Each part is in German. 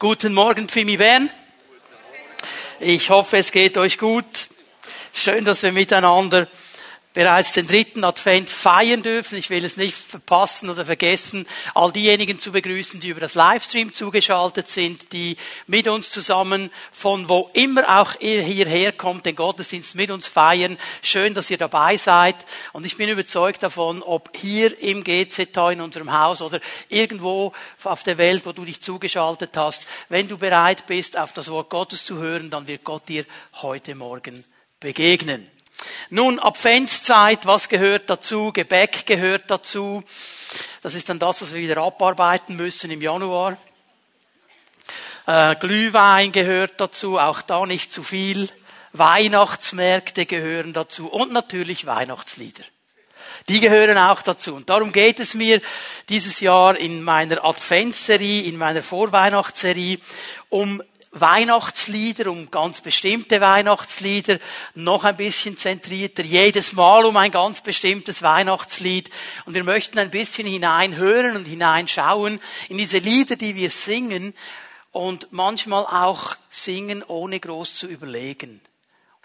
Guten Morgen, Fimi Bern. Ich hoffe, es geht euch gut. Schön, dass wir miteinander bereits den dritten Advent feiern dürfen. Ich will es nicht verpassen oder vergessen, all diejenigen zu begrüßen, die über das Livestream zugeschaltet sind, die mit uns zusammen von wo immer auch ihr hierher kommt, den Gottesdienst mit uns feiern. Schön, dass ihr dabei seid. Und ich bin überzeugt davon, ob hier im GZH in unserem Haus oder irgendwo auf der Welt, wo du dich zugeschaltet hast, wenn du bereit bist, auf das Wort Gottes zu hören, dann wird Gott dir heute Morgen begegnen. Nun, Adventszeit, was gehört dazu? Gebäck gehört dazu. Das ist dann das, was wir wieder abarbeiten müssen im Januar. Äh, Glühwein gehört dazu, auch da nicht zu viel. Weihnachtsmärkte gehören dazu und natürlich Weihnachtslieder. Die gehören auch dazu. Und darum geht es mir dieses Jahr in meiner Adventsserie, in meiner Vorweihnachtsserie, um Weihnachtslieder, um ganz bestimmte Weihnachtslieder, noch ein bisschen zentrierter, jedes Mal um ein ganz bestimmtes Weihnachtslied. Und wir möchten ein bisschen hineinhören und hineinschauen in diese Lieder, die wir singen und manchmal auch singen, ohne groß zu überlegen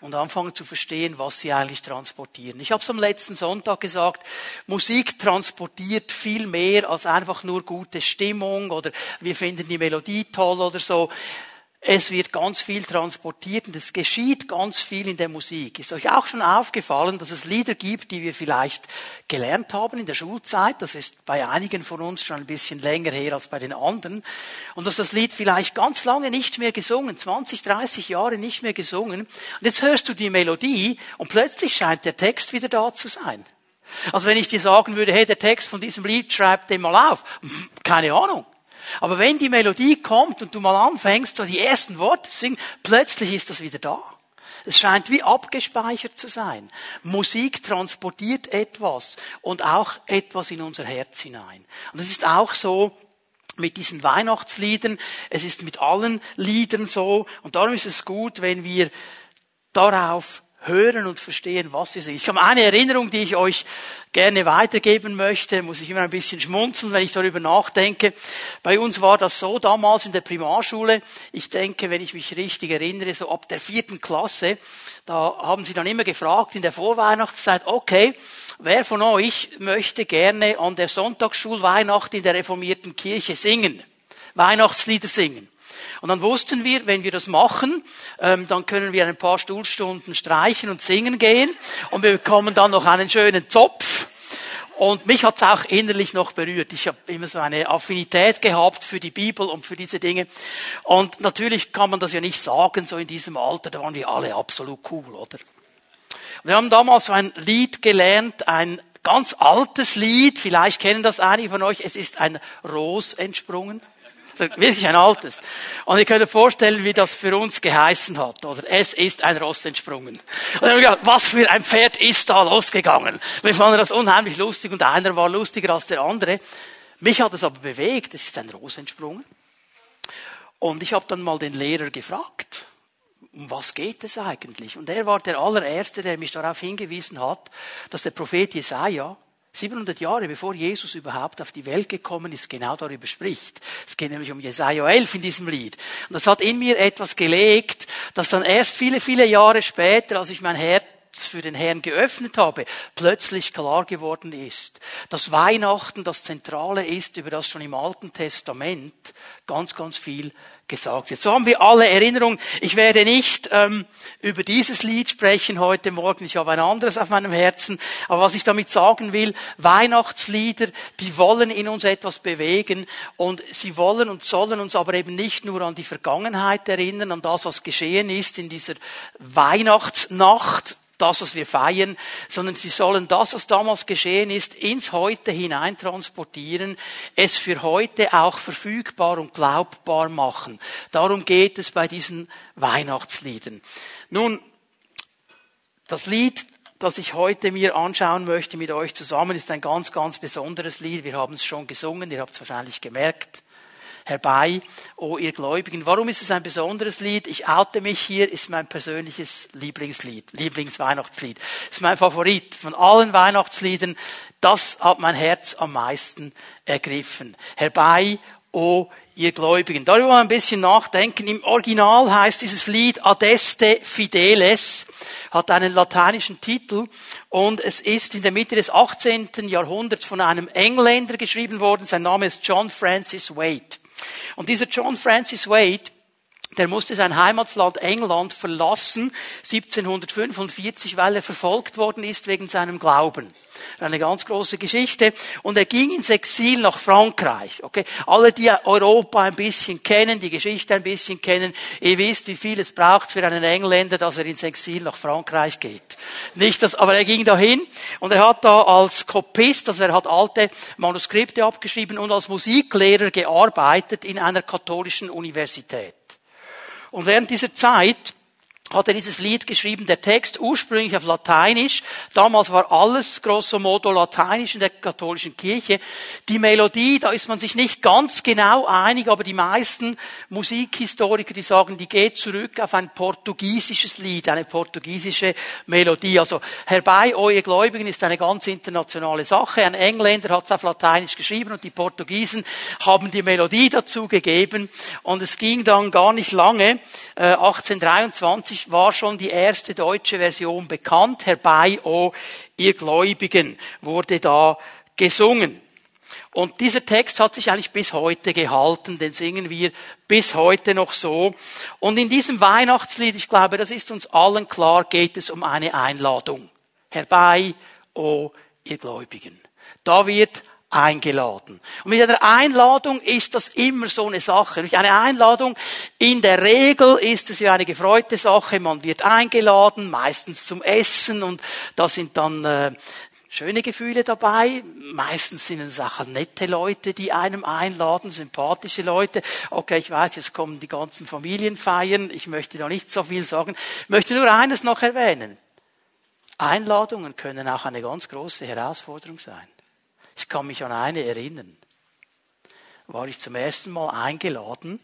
und anfangen zu verstehen, was sie eigentlich transportieren. Ich habe es am letzten Sonntag gesagt, Musik transportiert viel mehr als einfach nur gute Stimmung oder wir finden die Melodie toll oder so. Es wird ganz viel transportiert und es geschieht ganz viel in der Musik. Ist euch auch schon aufgefallen, dass es Lieder gibt, die wir vielleicht gelernt haben in der Schulzeit? Das ist bei einigen von uns schon ein bisschen länger her als bei den anderen. Und dass das Lied vielleicht ganz lange nicht mehr gesungen, 20, 30 Jahre nicht mehr gesungen. Und jetzt hörst du die Melodie und plötzlich scheint der Text wieder da zu sein. Also wenn ich dir sagen würde, hey, der Text von diesem Lied, schreib den mal auf. Keine Ahnung. Aber wenn die Melodie kommt und du mal anfängst, so die ersten Worte zu singen, plötzlich ist das wieder da. Es scheint wie abgespeichert zu sein. Musik transportiert etwas und auch etwas in unser Herz hinein. Und es ist auch so mit diesen Weihnachtsliedern. Es ist mit allen Liedern so. Und darum ist es gut, wenn wir darauf hören und verstehen, was sie sind. Ich habe eine Erinnerung, die ich euch gerne weitergeben möchte, muss ich immer ein bisschen schmunzeln, wenn ich darüber nachdenke. Bei uns war das so damals in der Primarschule, ich denke, wenn ich mich richtig erinnere, so ab der vierten Klasse, da haben sie dann immer gefragt in der Vorweihnachtszeit, okay, wer von euch möchte gerne an der Sonntagsschulweihnacht in der reformierten Kirche singen? Weihnachtslieder singen. Und dann wussten wir, wenn wir das machen, ähm, dann können wir ein paar Stuhlstunden streichen und singen gehen und wir bekommen dann noch einen schönen Zopf. Und mich hat's auch innerlich noch berührt. Ich habe immer so eine Affinität gehabt für die Bibel und für diese Dinge. Und natürlich kann man das ja nicht sagen, so in diesem Alter, da waren wir alle absolut cool, oder? Wir haben damals so ein Lied gelernt, ein ganz altes Lied, vielleicht kennen das einige von euch, es ist ein Ros entsprungen. Wirklich ein altes. Und ihr könnt euch vorstellen, wie das für uns geheißen hat, oder? Es ist ein Ross entsprungen. Und dann haben wir gedacht, was für ein Pferd ist da losgegangen? Wir fanden das unheimlich lustig und einer war lustiger als der andere. Mich hat es aber bewegt, es ist ein Ross entsprungen. Und ich habe dann mal den Lehrer gefragt, um was geht es eigentlich? Und er war der allererste, der mich darauf hingewiesen hat, dass der Prophet Jesaja 700 Jahre bevor Jesus überhaupt auf die Welt gekommen ist, genau darüber spricht. Es geht nämlich um Jesaja 11 in diesem Lied. Und das hat in mir etwas gelegt, das dann erst viele, viele Jahre später, als ich mein Herz für den Herrn geöffnet habe, plötzlich klar geworden ist, dass Weihnachten das Zentrale ist, über das schon im Alten Testament ganz, ganz viel gesagt wird. So haben wir alle Erinnerungen. Ich werde nicht ähm, über dieses Lied sprechen heute Morgen. Ich habe ein anderes auf meinem Herzen. Aber was ich damit sagen will, Weihnachtslieder, die wollen in uns etwas bewegen und sie wollen und sollen uns aber eben nicht nur an die Vergangenheit erinnern, an das, was geschehen ist in dieser Weihnachtsnacht, das, was wir feiern, sondern sie sollen das, was damals geschehen ist, ins Heute hinein transportieren, es für heute auch verfügbar und glaubbar machen. Darum geht es bei diesen Weihnachtsliedern. Nun, das Lied, das ich heute mir anschauen möchte mit euch zusammen, ist ein ganz, ganz besonderes Lied. Wir haben es schon gesungen, ihr habt es wahrscheinlich gemerkt herbei, o ihr Gläubigen. Warum ist es ein besonderes Lied? Ich oute mich hier, ist mein persönliches Lieblingslied, Lieblingsweihnachtslied. ist mein Favorit von allen Weihnachtsliedern. Das hat mein Herz am meisten ergriffen. Herbei, o ihr Gläubigen. Darüber mal ein bisschen nachdenken. Im Original heißt dieses Lied Adeste Fideles, hat einen lateinischen Titel und es ist in der Mitte des 18. Jahrhunderts von einem Engländer geschrieben worden. Sein Name ist John Francis Wade. Und dieser John Francis Wade der musste sein Heimatland England verlassen, 1745, weil er verfolgt worden ist wegen seinem Glauben. Eine ganz große Geschichte. Und er ging ins Exil nach Frankreich. Okay? Alle, die Europa ein bisschen kennen, die Geschichte ein bisschen kennen, ihr wisst, wie viel es braucht für einen Engländer, dass er ins Exil nach Frankreich geht. Nicht das, aber er ging dahin und er hat da als Kopist, also er hat alte Manuskripte abgeschrieben und als Musiklehrer gearbeitet in einer katholischen Universität. Und während dieser Zeit hat er dieses Lied geschrieben, der Text ursprünglich auf Lateinisch. Damals war alles grosso modo Lateinisch in der katholischen Kirche. Die Melodie, da ist man sich nicht ganz genau einig, aber die meisten Musikhistoriker, die sagen, die geht zurück auf ein portugiesisches Lied, eine portugiesische Melodie. Also Herbei, ihr Gläubigen, ist eine ganz internationale Sache. Ein Engländer hat es auf Lateinisch geschrieben und die Portugiesen haben die Melodie dazu gegeben. Und es ging dann gar nicht lange, 1823 war schon die erste deutsche Version bekannt. Herbei, o ihr Gläubigen, wurde da gesungen. Und dieser Text hat sich eigentlich bis heute gehalten, den singen wir bis heute noch so. Und in diesem Weihnachtslied, ich glaube, das ist uns allen klar, geht es um eine Einladung. Herbei, o ihr Gläubigen. Da wird eingeladen. Und mit einer Einladung ist das immer so eine Sache. Eine Einladung, in der Regel ist es ja eine gefreute Sache. Man wird eingeladen, meistens zum Essen und da sind dann äh, schöne Gefühle dabei. Meistens sind es auch nette Leute, die einem einladen, sympathische Leute. Okay, ich weiß, jetzt kommen die ganzen Familienfeiern. Ich möchte da nicht so viel sagen. Ich möchte nur eines noch erwähnen. Einladungen können auch eine ganz große Herausforderung sein. Ich kann mich an eine erinnern. War ich zum ersten Mal eingeladen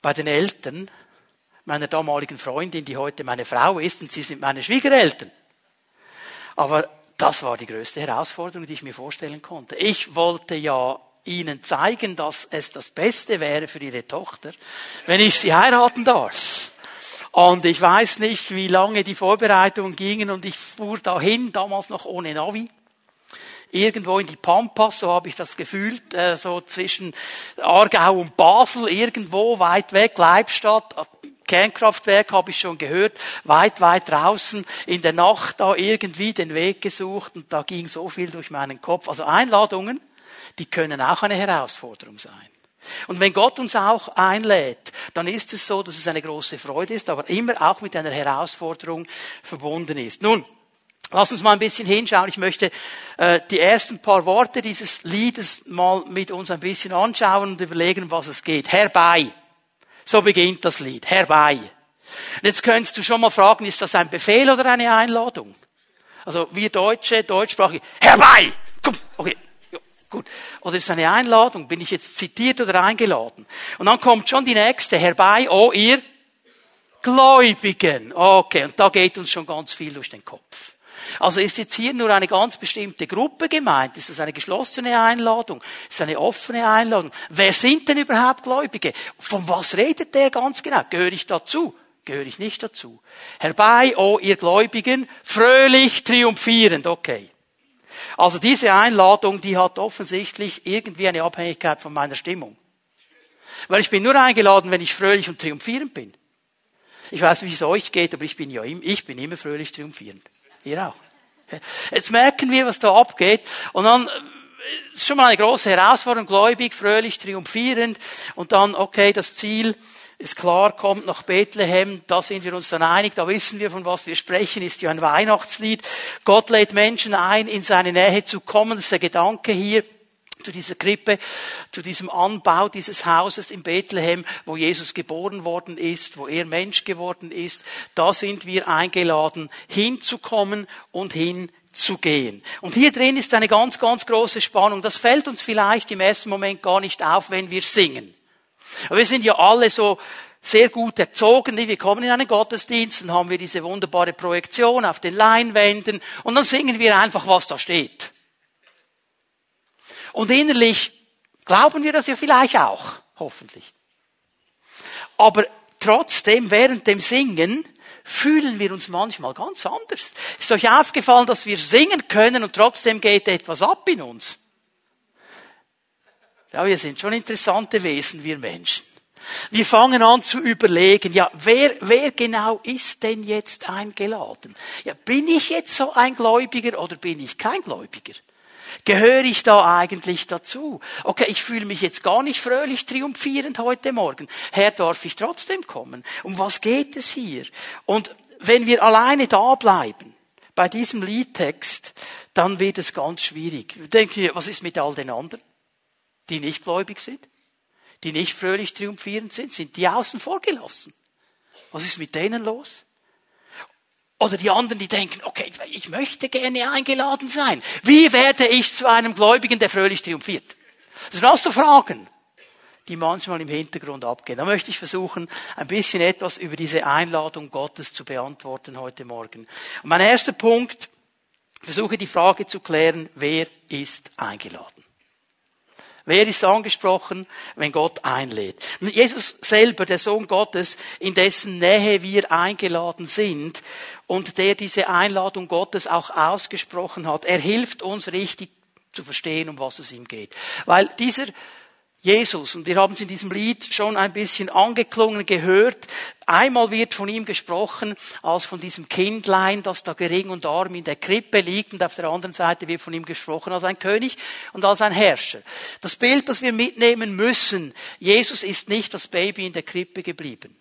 bei den Eltern meiner damaligen Freundin, die heute meine Frau ist, und sie sind meine Schwiegereltern. Aber das war die größte Herausforderung, die ich mir vorstellen konnte. Ich wollte ja ihnen zeigen, dass es das Beste wäre für ihre Tochter, wenn ich sie heiraten darf. Und ich weiß nicht, wie lange die Vorbereitungen gingen und ich fuhr dahin, damals noch ohne Navi irgendwo in die Pampas, so habe ich das gefühlt, äh, so zwischen Aargau und Basel, irgendwo weit weg, Leibstadt, Kernkraftwerk habe ich schon gehört, weit, weit draußen, in der Nacht da irgendwie den Weg gesucht und da ging so viel durch meinen Kopf. Also Einladungen, die können auch eine Herausforderung sein. Und wenn Gott uns auch einlädt, dann ist es so, dass es eine große Freude ist, aber immer auch mit einer Herausforderung verbunden ist. Nun, Lass uns mal ein bisschen hinschauen. Ich möchte äh, die ersten paar Worte dieses Liedes mal mit uns ein bisschen anschauen und überlegen, was es geht. Herbei. So beginnt das Lied. Herbei. Und jetzt könntest du schon mal fragen, ist das ein Befehl oder eine Einladung? Also wir Deutsche, Deutschsprachige, herbei! Komm, okay, ja, gut. Oder ist es eine Einladung? Bin ich jetzt zitiert oder eingeladen? Und dann kommt schon die nächste, herbei, oh ihr Gläubigen. Okay, und da geht uns schon ganz viel durch den Kopf. Also ist jetzt hier nur eine ganz bestimmte Gruppe gemeint? Ist das eine geschlossene Einladung? Ist das eine offene Einladung? Wer sind denn überhaupt Gläubige? Von was redet der ganz genau? Gehöre ich dazu? Gehöre ich nicht dazu? Herbei, o oh, ihr Gläubigen, fröhlich triumphierend, okay. Also diese Einladung, die hat offensichtlich irgendwie eine Abhängigkeit von meiner Stimmung. Weil ich bin nur eingeladen, wenn ich fröhlich und triumphierend bin. Ich weiß nicht, wie es euch geht, aber ich bin ja, ich bin immer fröhlich triumphierend. Ihr auch. Jetzt merken wir, was da abgeht. Und dann ist schon mal eine große Herausforderung, gläubig, fröhlich, triumphierend. Und dann, okay, das Ziel ist klar, kommt nach Bethlehem, da sind wir uns dann einig, da wissen wir, von was wir sprechen, ist ja ein Weihnachtslied. Gott lädt Menschen ein, in seine Nähe zu kommen, das ist der Gedanke hier zu dieser Krippe, zu diesem Anbau dieses Hauses in Bethlehem, wo Jesus geboren worden ist, wo er Mensch geworden ist. Da sind wir eingeladen, hinzukommen und hinzugehen. Und hier drin ist eine ganz, ganz große Spannung. Das fällt uns vielleicht im ersten Moment gar nicht auf, wenn wir singen. Aber wir sind ja alle so sehr gut erzogen. Wir kommen in einen Gottesdienst, dann haben wir diese wunderbare Projektion auf den Leinwänden und dann singen wir einfach, was da steht. Und innerlich glauben wir das ja vielleicht auch, hoffentlich. Aber trotzdem, während dem Singen, fühlen wir uns manchmal ganz anders. Ist euch aufgefallen, dass wir singen können und trotzdem geht etwas ab in uns? Ja, wir sind schon interessante Wesen, wir Menschen. Wir fangen an zu überlegen, ja, wer, wer genau ist denn jetzt eingeladen? Ja, bin ich jetzt so ein Gläubiger oder bin ich kein Gläubiger? Gehöre ich da eigentlich dazu? Okay, ich fühle mich jetzt gar nicht fröhlich triumphierend heute Morgen. Herr, darf ich trotzdem kommen? Um was geht es hier? Und wenn wir alleine da bleiben, bei diesem Liedtext, dann wird es ganz schwierig. Denken wir, was ist mit all den anderen, die nicht gläubig sind? die nicht fröhlich triumphierend sind, sind die außen vor gelassen. Was ist mit denen los? Oder die anderen, die denken, okay, ich möchte gerne eingeladen sein. Wie werde ich zu einem Gläubigen, der fröhlich triumphiert? Das sind alles so Fragen, die manchmal im Hintergrund abgehen. Da möchte ich versuchen, ein bisschen etwas über diese Einladung Gottes zu beantworten heute Morgen. Und mein erster Punkt, versuche die Frage zu klären, wer ist eingeladen? Wer ist angesprochen, wenn Gott einlädt? Jesus selber, der Sohn Gottes, in dessen Nähe wir eingeladen sind und der diese Einladung Gottes auch ausgesprochen hat, er hilft uns richtig zu verstehen, um was es ihm geht. Weil dieser Jesus, und wir haben es in diesem Lied schon ein bisschen angeklungen gehört, einmal wird von ihm gesprochen als von diesem Kindlein, das da gering und arm in der Krippe liegt, und auf der anderen Seite wird von ihm gesprochen als ein König und als ein Herrscher. Das Bild, das wir mitnehmen müssen, Jesus ist nicht das Baby in der Krippe geblieben.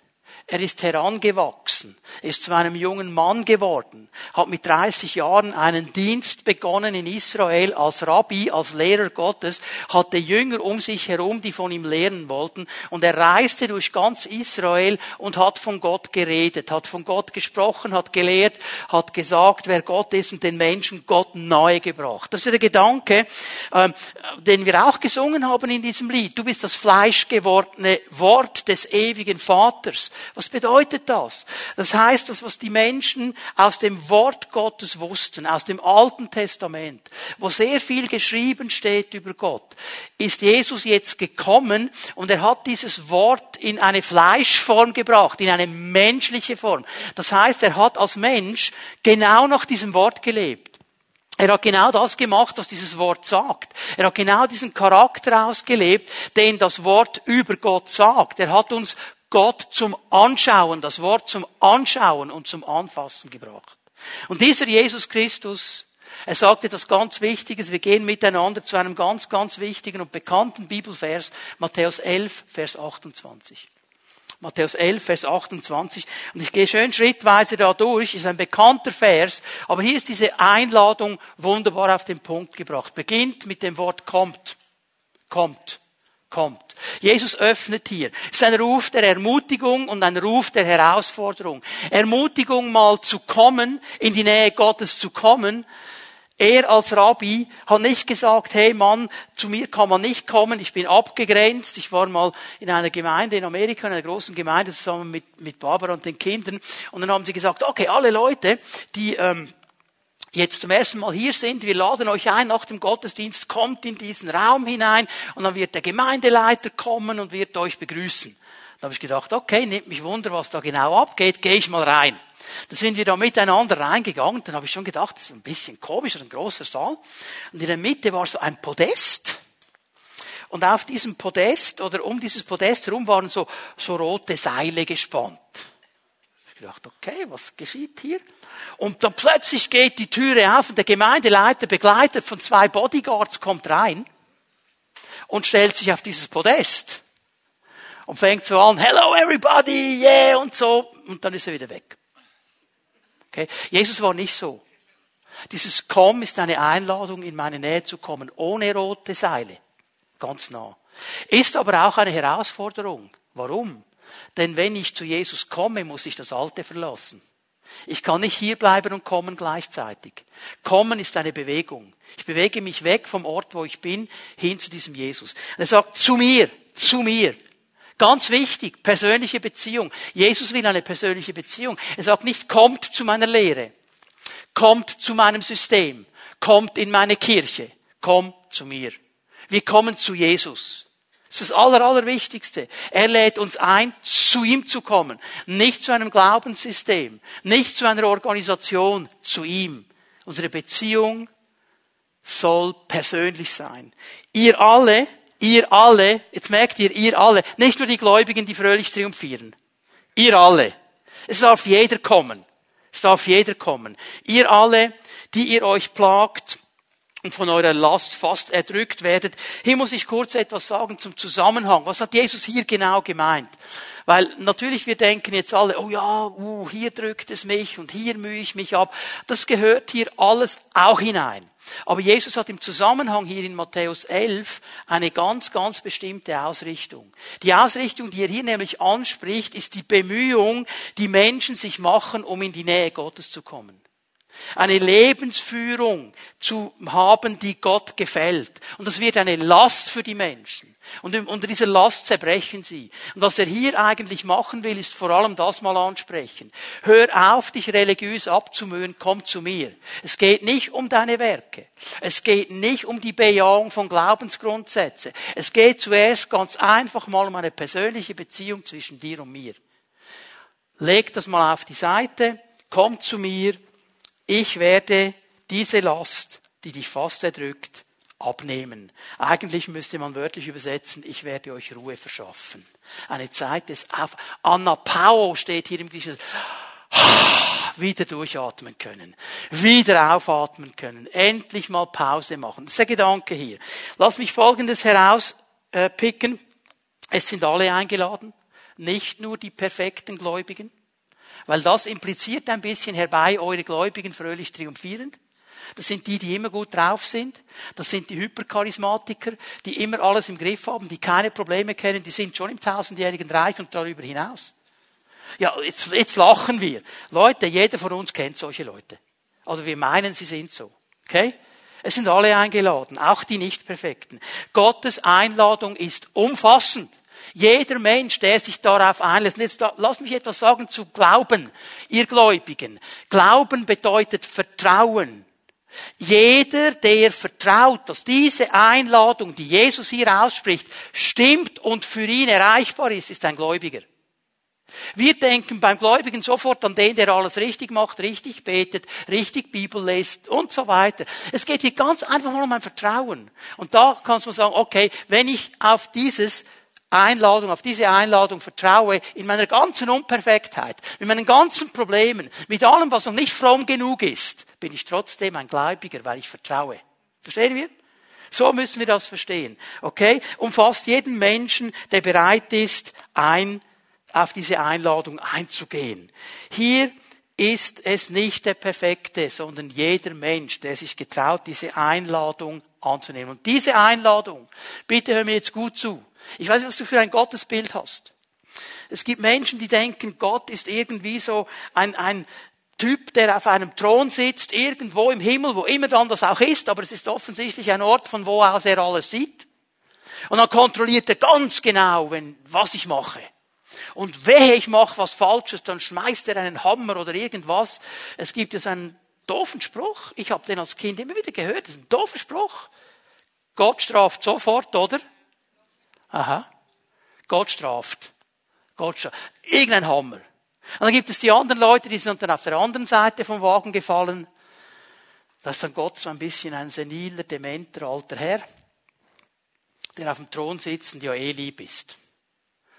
Er ist herangewachsen, ist zu einem jungen Mann geworden, hat mit 30 Jahren einen Dienst begonnen in Israel als Rabbi, als Lehrer Gottes, hatte Jünger um sich herum, die von ihm lernen wollten, und er reiste durch ganz Israel und hat von Gott geredet, hat von Gott gesprochen, hat gelehrt, hat gesagt, wer Gott ist und den Menschen Gott nahe gebracht. Das ist der Gedanke, ähm, den wir auch gesungen haben in diesem Lied. Du bist das fleischgewordene Wort des ewigen Vaters was bedeutet das? Das heißt, dass was die Menschen aus dem Wort Gottes wussten, aus dem Alten Testament, wo sehr viel geschrieben steht über Gott, ist Jesus jetzt gekommen und er hat dieses Wort in eine Fleischform gebracht, in eine menschliche Form. Das heißt, er hat als Mensch genau nach diesem Wort gelebt. Er hat genau das gemacht, was dieses Wort sagt. Er hat genau diesen Charakter ausgelebt, den das Wort über Gott sagt. Er hat uns Gott zum Anschauen, das Wort zum Anschauen und zum Anfassen gebracht. Und dieser Jesus Christus, er sagte etwas ganz Wichtiges, wir gehen miteinander zu einem ganz, ganz wichtigen und bekannten Bibelvers, Matthäus 11, Vers 28. Matthäus 11, Vers 28. Und ich gehe schön schrittweise da durch, ist ein bekannter Vers, aber hier ist diese Einladung wunderbar auf den Punkt gebracht. Beginnt mit dem Wort kommt. Kommt kommt. Jesus öffnet hier. Es ist ein Ruf der Ermutigung und ein Ruf der Herausforderung. Ermutigung mal zu kommen, in die Nähe Gottes zu kommen. Er als Rabbi hat nicht gesagt, hey Mann, zu mir kann man nicht kommen, ich bin abgegrenzt. Ich war mal in einer Gemeinde in Amerika, in einer großen Gemeinde zusammen mit, mit Barbara und den Kindern. Und dann haben sie gesagt, okay, alle Leute, die ähm, jetzt zum ersten Mal hier sind, wir laden euch ein nach dem Gottesdienst, kommt in diesen Raum hinein und dann wird der Gemeindeleiter kommen und wird euch begrüßen. Da habe ich gedacht, okay, nehmt mich Wunder, was da genau abgeht, gehe ich mal rein. Dann sind wir da miteinander reingegangen, dann habe ich schon gedacht, das ist ein bisschen komisch, das ist ein großer Saal. Und in der Mitte war so ein Podest. Und auf diesem Podest oder um dieses Podest herum waren so, so rote Seile gespannt. Ich gedacht, okay, was geschieht hier? Und dann plötzlich geht die Türe auf und der Gemeindeleiter, begleitet von zwei Bodyguards, kommt rein und stellt sich auf dieses Podest und fängt so an, hello everybody, yeah, und so, und dann ist er wieder weg. Okay? Jesus war nicht so. Dieses Komm ist eine Einladung, in meine Nähe zu kommen, ohne rote Seile. Ganz nah. Ist aber auch eine Herausforderung. Warum? Denn wenn ich zu Jesus komme, muss ich das Alte verlassen. Ich kann nicht hier bleiben und kommen gleichzeitig. Kommen ist eine Bewegung. Ich bewege mich weg vom Ort, wo ich bin, hin zu diesem Jesus. Er sagt, zu mir, zu mir. Ganz wichtig, persönliche Beziehung. Jesus will eine persönliche Beziehung. Er sagt nicht, kommt zu meiner Lehre. Kommt zu meinem System. Kommt in meine Kirche. Komm zu mir. Wir kommen zu Jesus. Das ist das Aller, Allerwichtigste. Er lädt uns ein, zu ihm zu kommen. Nicht zu einem Glaubenssystem, nicht zu einer Organisation, zu ihm. Unsere Beziehung soll persönlich sein. Ihr alle, ihr alle, jetzt merkt ihr, ihr alle, nicht nur die Gläubigen, die fröhlich triumphieren. Ihr alle. Es darf jeder kommen. Es darf jeder kommen. Ihr alle, die ihr euch plagt, und von eurer Last fast erdrückt werdet. Hier muss ich kurz etwas sagen zum Zusammenhang. Was hat Jesus hier genau gemeint? Weil natürlich wir denken jetzt alle, oh ja, uh, hier drückt es mich und hier mühe ich mich ab. Das gehört hier alles auch hinein. Aber Jesus hat im Zusammenhang hier in Matthäus 11 eine ganz, ganz bestimmte Ausrichtung. Die Ausrichtung, die er hier nämlich anspricht, ist die Bemühung, die Menschen sich machen, um in die Nähe Gottes zu kommen. Eine Lebensführung zu haben, die Gott gefällt. Und das wird eine Last für die Menschen. Und unter dieser Last zerbrechen sie. Und was er hier eigentlich machen will, ist vor allem das mal ansprechen. Hör auf, dich religiös abzumühen, komm zu mir. Es geht nicht um deine Werke. Es geht nicht um die Bejahung von Glaubensgrundsätzen. Es geht zuerst ganz einfach mal um eine persönliche Beziehung zwischen dir und mir. Leg das mal auf die Seite, komm zu mir ich werde diese Last, die dich fast erdrückt, abnehmen. Eigentlich müsste man wörtlich übersetzen, ich werde euch Ruhe verschaffen. Eine Zeit des Auf Anapao steht hier im Griechischen. Wieder durchatmen können. Wieder aufatmen können. Endlich mal Pause machen. Das ist der Gedanke hier. Lass mich Folgendes herauspicken. Es sind alle eingeladen. Nicht nur die perfekten Gläubigen. Weil das impliziert ein bisschen herbei, eure Gläubigen fröhlich triumphierend. Das sind die, die immer gut drauf sind. Das sind die Hypercharismatiker, die immer alles im Griff haben, die keine Probleme kennen, die sind schon im tausendjährigen Reich und darüber hinaus. Ja, jetzt, jetzt lachen wir. Leute, jeder von uns kennt solche Leute. Also wir meinen, sie sind so. Okay? Es sind alle eingeladen, auch die Nicht-Perfekten. Gottes Einladung ist umfassend. Jeder Mensch, der sich darauf einlässt, jetzt da, lass mich etwas sagen zu Glauben, ihr Gläubigen. Glauben bedeutet Vertrauen. Jeder, der vertraut, dass diese Einladung, die Jesus hier ausspricht, stimmt und für ihn erreichbar ist, ist ein Gläubiger. Wir denken beim Gläubigen sofort an den, der alles richtig macht, richtig betet, richtig Bibel liest und so weiter. Es geht hier ganz einfach mal um ein Vertrauen. Und da kannst du sagen, okay, wenn ich auf dieses Einladung, auf diese Einladung vertraue, in meiner ganzen Unperfektheit, mit meinen ganzen Problemen, mit allem, was noch nicht fromm genug ist, bin ich trotzdem ein Gläubiger, weil ich vertraue. Verstehen wir? So müssen wir das verstehen. Okay? Umfasst jeden Menschen, der bereit ist, ein, auf diese Einladung einzugehen. Hier ist es nicht der Perfekte, sondern jeder Mensch, der sich getraut, diese Einladung anzunehmen. Und diese Einladung, bitte hör mir jetzt gut zu, ich weiß nicht, was du für ein Gottesbild hast. Es gibt Menschen, die denken, Gott ist irgendwie so ein, ein Typ, der auf einem Thron sitzt, irgendwo im Himmel, wo immer dann das auch ist, aber es ist offensichtlich ein Ort, von wo aus er alles sieht. Und dann kontrolliert er ganz genau, wenn, was ich mache. Und wehe, ich mache was Falsches, dann schmeißt er einen Hammer oder irgendwas. Es gibt so einen doofen Spruch. Ich habe den als Kind immer wieder gehört. Das ist ein doofer Spruch. Gott straft sofort, oder? Aha. Gott straft. Gott straft. Irgendein Hammer. Und dann gibt es die anderen Leute, die sind dann auf der anderen Seite vom Wagen gefallen. Da ist dann Gott so ein bisschen ein seniler, dementer alter Herr, der auf dem Thron sitzt und ja eh lieb ist.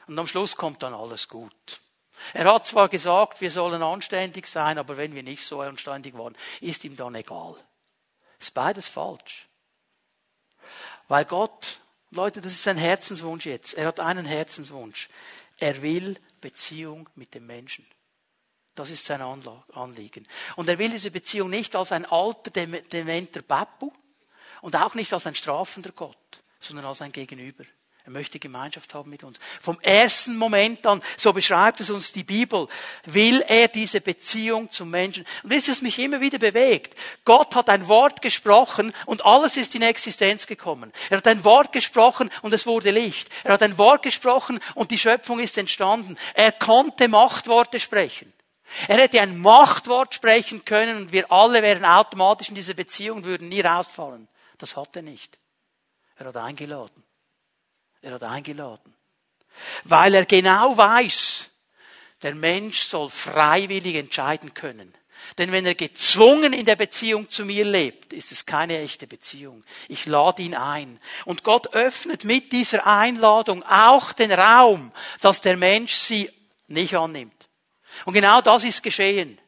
Und am Schluss kommt dann alles gut. Er hat zwar gesagt, wir sollen anständig sein, aber wenn wir nicht so anständig waren, ist ihm dann egal. Ist beides falsch. Weil Gott Leute, das ist sein Herzenswunsch jetzt. Er hat einen Herzenswunsch. Er will Beziehung mit dem Menschen. Das ist sein Anliegen. Und er will diese Beziehung nicht als ein alter, dementer Bappu und auch nicht als ein strafender Gott, sondern als ein Gegenüber. Er möchte Gemeinschaft haben mit uns. Vom ersten Moment an, so beschreibt es uns die Bibel, will er diese Beziehung zum Menschen. Und das ist, was mich immer wieder bewegt. Gott hat ein Wort gesprochen und alles ist in Existenz gekommen. Er hat ein Wort gesprochen und es wurde Licht. Er hat ein Wort gesprochen und die Schöpfung ist entstanden. Er konnte Machtworte sprechen. Er hätte ein Machtwort sprechen können und wir alle wären automatisch in dieser Beziehung, würden nie rausfallen. Das hat er nicht. Er hat eingeladen. Er hat eingeladen. Weil er genau weiß, der Mensch soll freiwillig entscheiden können. Denn wenn er gezwungen in der Beziehung zu mir lebt, ist es keine echte Beziehung. Ich lade ihn ein. Und Gott öffnet mit dieser Einladung auch den Raum, dass der Mensch sie nicht annimmt. Und genau das ist geschehen.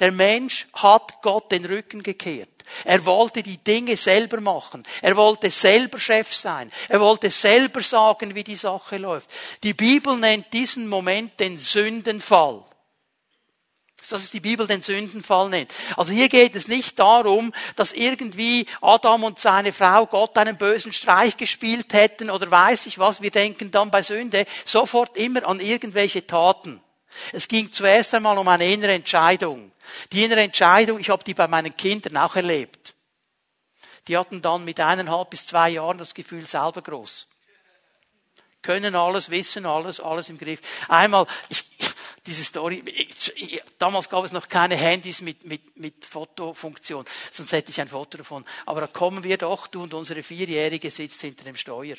Der Mensch hat Gott den Rücken gekehrt. Er wollte die Dinge selber machen. Er wollte selber Chef sein. Er wollte selber sagen, wie die Sache läuft. Die Bibel nennt diesen Moment den Sündenfall. Das ist die Bibel den Sündenfall nennt. Also hier geht es nicht darum, dass irgendwie Adam und seine Frau Gott einen bösen Streich gespielt hätten oder weiß ich was. Wir denken dann bei Sünde sofort immer an irgendwelche Taten. Es ging zuerst einmal um eine innere Entscheidung. Die innere Entscheidung, ich habe die bei meinen Kindern auch erlebt. Die hatten dann mit eineinhalb bis zwei Jahren das Gefühl selber groß. Können alles, wissen alles, alles im Griff. Einmal, ich, diese Story, ich, damals gab es noch keine Handys mit, mit, mit Fotofunktion, sonst hätte ich ein Foto davon. Aber da kommen wir doch, du und unsere Vierjährige sitzt hinter dem Steuer.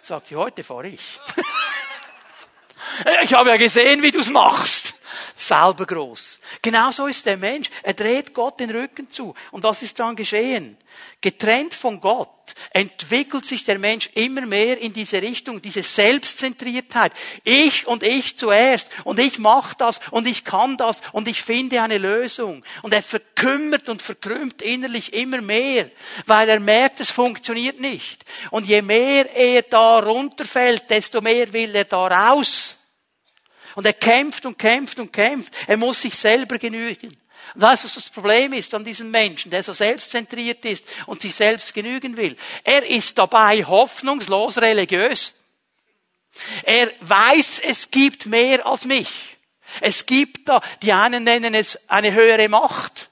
Sagt sie, heute fahre ich. ich habe ja gesehen, wie du es machst selber groß. Genauso ist der Mensch. Er dreht Gott den Rücken zu. Und was ist dann geschehen? Getrennt von Gott entwickelt sich der Mensch immer mehr in diese Richtung, diese Selbstzentriertheit. Ich und ich zuerst und ich mache das und ich kann das und ich finde eine Lösung. Und er verkümmert und verkrümmt innerlich immer mehr, weil er merkt, es funktioniert nicht. Und je mehr er da runterfällt, desto mehr will er da raus. Und er kämpft und kämpft und kämpft. Er muss sich selber genügen. Und du, was das Problem ist an diesem Menschen, der so selbstzentriert ist und sich selbst genügen will? Er ist dabei hoffnungslos religiös. Er weiß, es gibt mehr als mich. Es gibt da, die einen nennen es eine höhere Macht.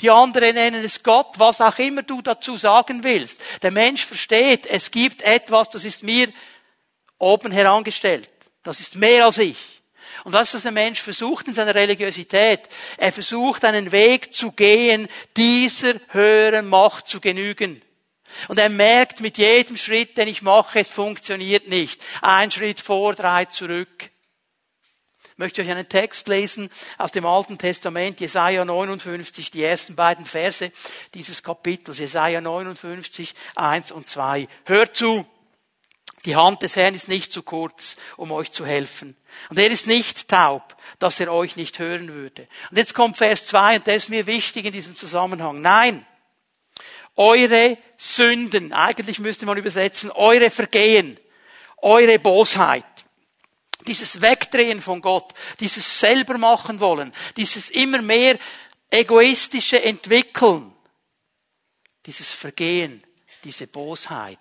Die anderen nennen es Gott, was auch immer du dazu sagen willst. Der Mensch versteht, es gibt etwas, das ist mir oben herangestellt. Das ist mehr als ich. Und was das der Mensch versucht in seiner Religiosität? Er versucht einen Weg zu gehen, dieser höheren Macht zu genügen. Und er merkt mit jedem Schritt, den ich mache, es funktioniert nicht. Ein Schritt vor, drei zurück. Ich möchte euch einen Text lesen aus dem Alten Testament, Jesaja 59, die ersten beiden Verse dieses Kapitels, Jesaja 59, 1 und 2. Hört zu! Die Hand des Herrn ist nicht zu kurz, um euch zu helfen. Und er ist nicht taub, dass er euch nicht hören würde. Und jetzt kommt Vers 2 und der ist mir wichtig in diesem Zusammenhang. Nein, eure Sünden, eigentlich müsste man übersetzen, eure Vergehen, eure Bosheit, dieses Wegdrehen von Gott, dieses selber machen wollen, dieses immer mehr egoistische Entwickeln, dieses Vergehen, diese Bosheit,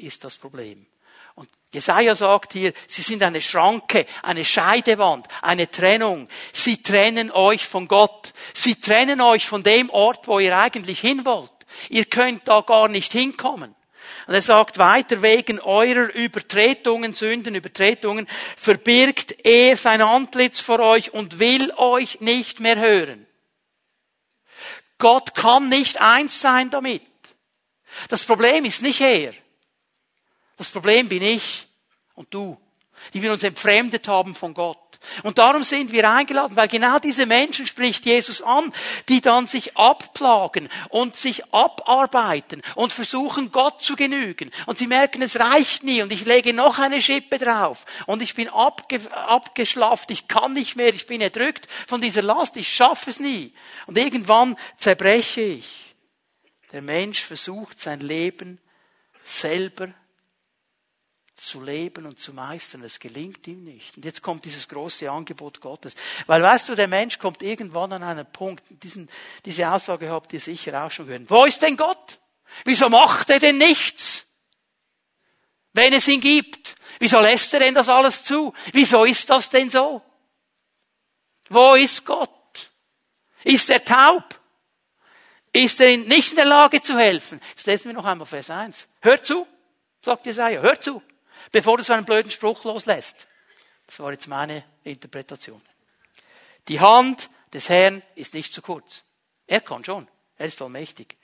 ist das Problem. Und Jesaja sagt hier, sie sind eine Schranke, eine Scheidewand, eine Trennung. Sie trennen euch von Gott. Sie trennen euch von dem Ort, wo ihr eigentlich hin wollt. Ihr könnt da gar nicht hinkommen. Und er sagt weiter, wegen eurer Übertretungen, Sünden, Übertretungen, verbirgt er sein Antlitz vor euch und will euch nicht mehr hören. Gott kann nicht eins sein damit. Das Problem ist nicht er. Das Problem bin ich und du, die wir uns entfremdet haben von Gott. Und darum sind wir eingeladen, weil genau diese Menschen spricht Jesus an, die dann sich abplagen und sich abarbeiten und versuchen, Gott zu genügen. Und sie merken, es reicht nie und ich lege noch eine Schippe drauf und ich bin abge abgeschlafft, ich kann nicht mehr, ich bin erdrückt von dieser Last, ich schaffe es nie. Und irgendwann zerbreche ich. Der Mensch versucht sein Leben selber zu leben und zu meistern. Es gelingt ihm nicht. Und jetzt kommt dieses große Angebot Gottes. Weil weißt du, der Mensch kommt irgendwann an einen Punkt, diesen, diese Aussage habt ihr sicher auch schon gehört. Wo ist denn Gott? Wieso macht er denn nichts? Wenn es ihn gibt. Wieso lässt er denn das alles zu? Wieso ist das denn so? Wo ist Gott? Ist er taub? Ist er nicht in der Lage zu helfen? Jetzt lesen wir noch einmal Vers 1. Hör zu, sagt Jesaja, hör zu bevor du so einen blöden Spruch loslässt. Das war jetzt meine Interpretation. Die Hand des Herrn ist nicht zu kurz. Er kann schon. Er ist vollmächtig.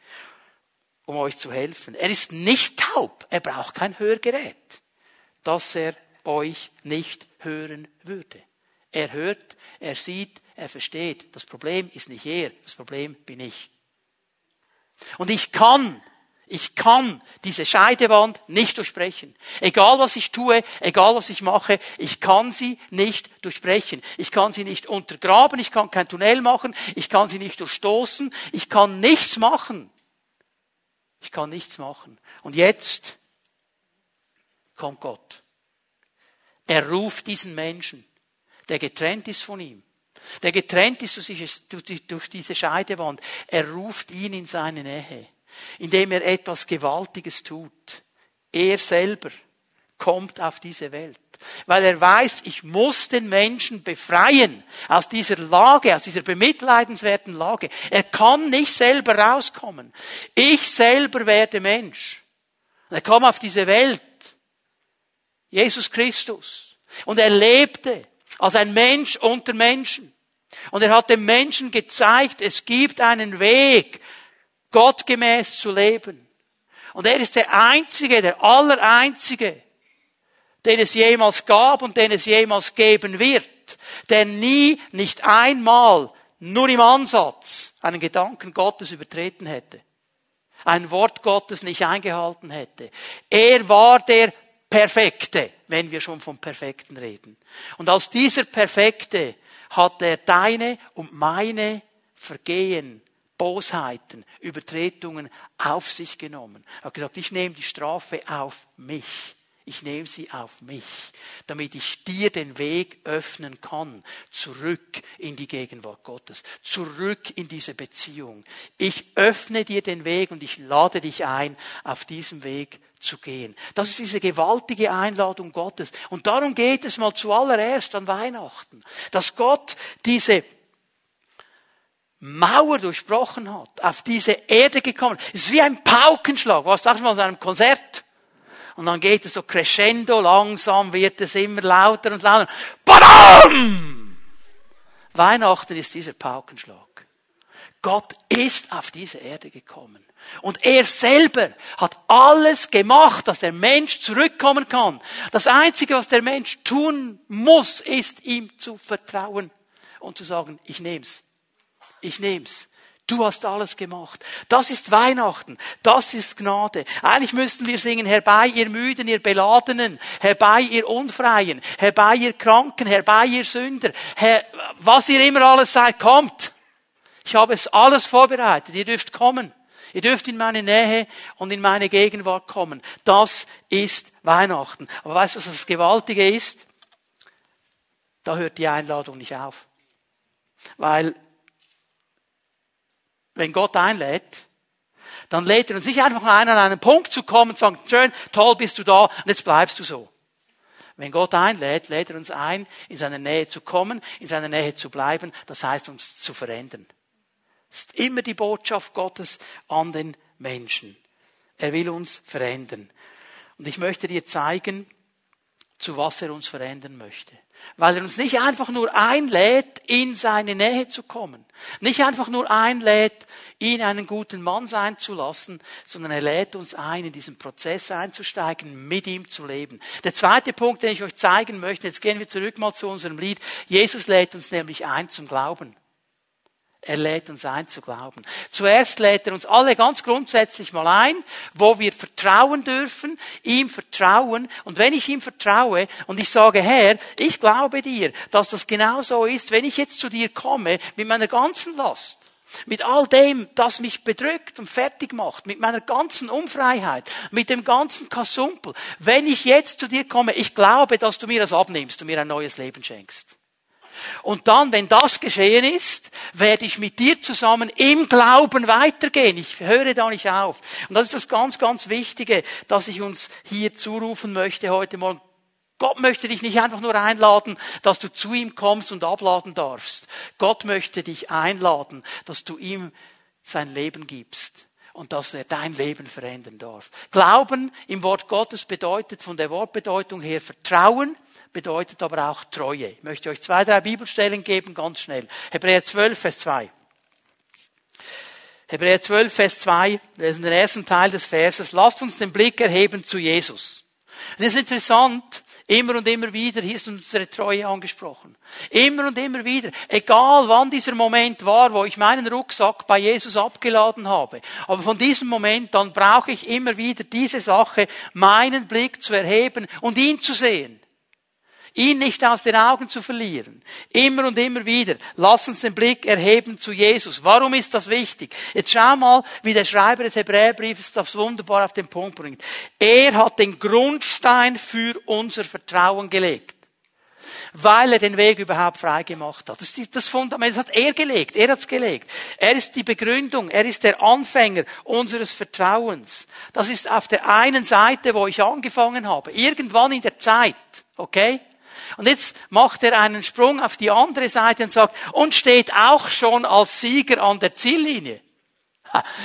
um euch zu helfen. Er ist nicht taub. Er braucht kein Hörgerät, dass er euch nicht hören würde. Er hört, er sieht, er versteht. Das Problem ist nicht er, das Problem bin ich. Und ich kann ich kann diese Scheidewand nicht durchbrechen. Egal was ich tue, egal was ich mache, ich kann sie nicht durchbrechen. Ich kann sie nicht untergraben, ich kann kein Tunnel machen, ich kann sie nicht durchstoßen, ich kann nichts machen. Ich kann nichts machen. Und jetzt kommt Gott. Er ruft diesen Menschen, der getrennt ist von ihm, der getrennt ist durch diese Scheidewand. Er ruft ihn in seine Nähe indem er etwas Gewaltiges tut. Er selber kommt auf diese Welt. Weil er weiß, ich muss den Menschen befreien aus dieser Lage, aus dieser bemitleidenswerten Lage. Er kann nicht selber rauskommen. Ich selber werde Mensch. Er kam auf diese Welt. Jesus Christus. Und er lebte als ein Mensch unter Menschen. Und er hat dem Menschen gezeigt, es gibt einen Weg, gottgemäß zu leben. Und er ist der Einzige, der Allereinzige, den es jemals gab und den es jemals geben wird, der nie, nicht einmal, nur im Ansatz einen Gedanken Gottes übertreten hätte, ein Wort Gottes nicht eingehalten hätte. Er war der Perfekte, wenn wir schon vom Perfekten reden. Und als dieser Perfekte hat er deine und meine Vergehen Bosheiten, Übertretungen auf sich genommen. Er hat gesagt, ich nehme die Strafe auf mich. Ich nehme sie auf mich, damit ich dir den Weg öffnen kann, zurück in die Gegenwart Gottes, zurück in diese Beziehung. Ich öffne dir den Weg und ich lade dich ein, auf diesem Weg zu gehen. Das ist diese gewaltige Einladung Gottes. Und darum geht es mal zuallererst an Weihnachten, dass Gott diese Mauer durchbrochen hat, auf diese Erde gekommen. Es ist wie ein Paukenschlag. Was sagst du aus einem Konzert? Und dann geht es so crescendo, langsam wird es immer lauter und lauter. Badam! Weihnachten ist dieser Paukenschlag. Gott ist auf diese Erde gekommen. Und er selber hat alles gemacht, dass der Mensch zurückkommen kann. Das Einzige, was der Mensch tun muss, ist ihm zu vertrauen und zu sagen, ich nehm's. Ich nehm's. Du hast alles gemacht. Das ist Weihnachten. Das ist Gnade. Eigentlich müssten wir singen, herbei ihr Müden, ihr Beladenen, herbei ihr Unfreien, herbei ihr Kranken, herbei ihr Sünder, Her was ihr immer alles seid, kommt. Ich habe es alles vorbereitet. Ihr dürft kommen. Ihr dürft in meine Nähe und in meine Gegenwart kommen. Das ist Weihnachten. Aber weißt du, was das Gewaltige ist? Da hört die Einladung nicht auf. Weil wenn Gott einlädt, dann lädt er uns nicht einfach ein, an einen Punkt zu kommen und sagen, schön, toll bist du da und jetzt bleibst du so. Wenn Gott einlädt, lädt er uns ein, in seine Nähe zu kommen, in seiner Nähe zu bleiben, das heißt uns zu verändern. Das ist immer die Botschaft Gottes an den Menschen. Er will uns verändern. Und ich möchte dir zeigen, zu was er uns verändern möchte. Weil er uns nicht einfach nur einlädt, in seine Nähe zu kommen. Nicht einfach nur einlädt, ihn einen guten Mann sein zu lassen, sondern er lädt uns ein, in diesen Prozess einzusteigen, mit ihm zu leben. Der zweite Punkt, den ich euch zeigen möchte, jetzt gehen wir zurück mal zu unserem Lied. Jesus lädt uns nämlich ein zum Glauben. Er lädt uns ein zu glauben. Zuerst lädt er uns alle ganz grundsätzlich mal ein, wo wir vertrauen dürfen, ihm vertrauen. Und wenn ich ihm vertraue und ich sage, Herr, ich glaube dir, dass das genau so ist, wenn ich jetzt zu dir komme mit meiner ganzen Last, mit all dem, das mich bedrückt und fertig macht, mit meiner ganzen Unfreiheit, mit dem ganzen Kasumpel, wenn ich jetzt zu dir komme, ich glaube, dass du mir das abnimmst und mir ein neues Leben schenkst. Und dann, wenn das geschehen ist, werde ich mit dir zusammen im Glauben weitergehen. Ich höre da nicht auf. Und das ist das ganz, ganz Wichtige, dass ich uns hier zurufen möchte heute Morgen. Gott möchte dich nicht einfach nur einladen, dass du zu ihm kommst und abladen darfst. Gott möchte dich einladen, dass du ihm sein Leben gibst und dass er dein Leben verändern darf. Glauben im Wort Gottes bedeutet von der Wortbedeutung her Vertrauen, bedeutet aber auch Treue. Ich möchte euch zwei, drei Bibelstellen geben, ganz schnell. Hebräer 12, Vers 2. Hebräer 12, Vers 2, lesen den ersten Teil des Verses. Lasst uns den Blick erheben zu Jesus. Das ist interessant. Immer und immer wieder, hier ist unsere Treue angesprochen. Immer und immer wieder. Egal wann dieser Moment war, wo ich meinen Rucksack bei Jesus abgeladen habe. Aber von diesem Moment dann brauche ich immer wieder diese Sache, meinen Blick zu erheben und ihn zu sehen ihn nicht aus den Augen zu verlieren. Immer und immer wieder. Lass uns den Blick erheben zu Jesus. Warum ist das wichtig? Jetzt schau mal, wie der Schreiber des Hebräerbriefes das wunderbar auf den Punkt bringt. Er hat den Grundstein für unser Vertrauen gelegt. Weil er den Weg überhaupt frei gemacht hat. Das, ist das Fundament, das hat er gelegt. Er hat's gelegt. Er ist die Begründung. Er ist der Anfänger unseres Vertrauens. Das ist auf der einen Seite, wo ich angefangen habe. Irgendwann in der Zeit. Okay? Und jetzt macht er einen Sprung auf die andere Seite und sagt, und steht auch schon als Sieger an der Ziellinie.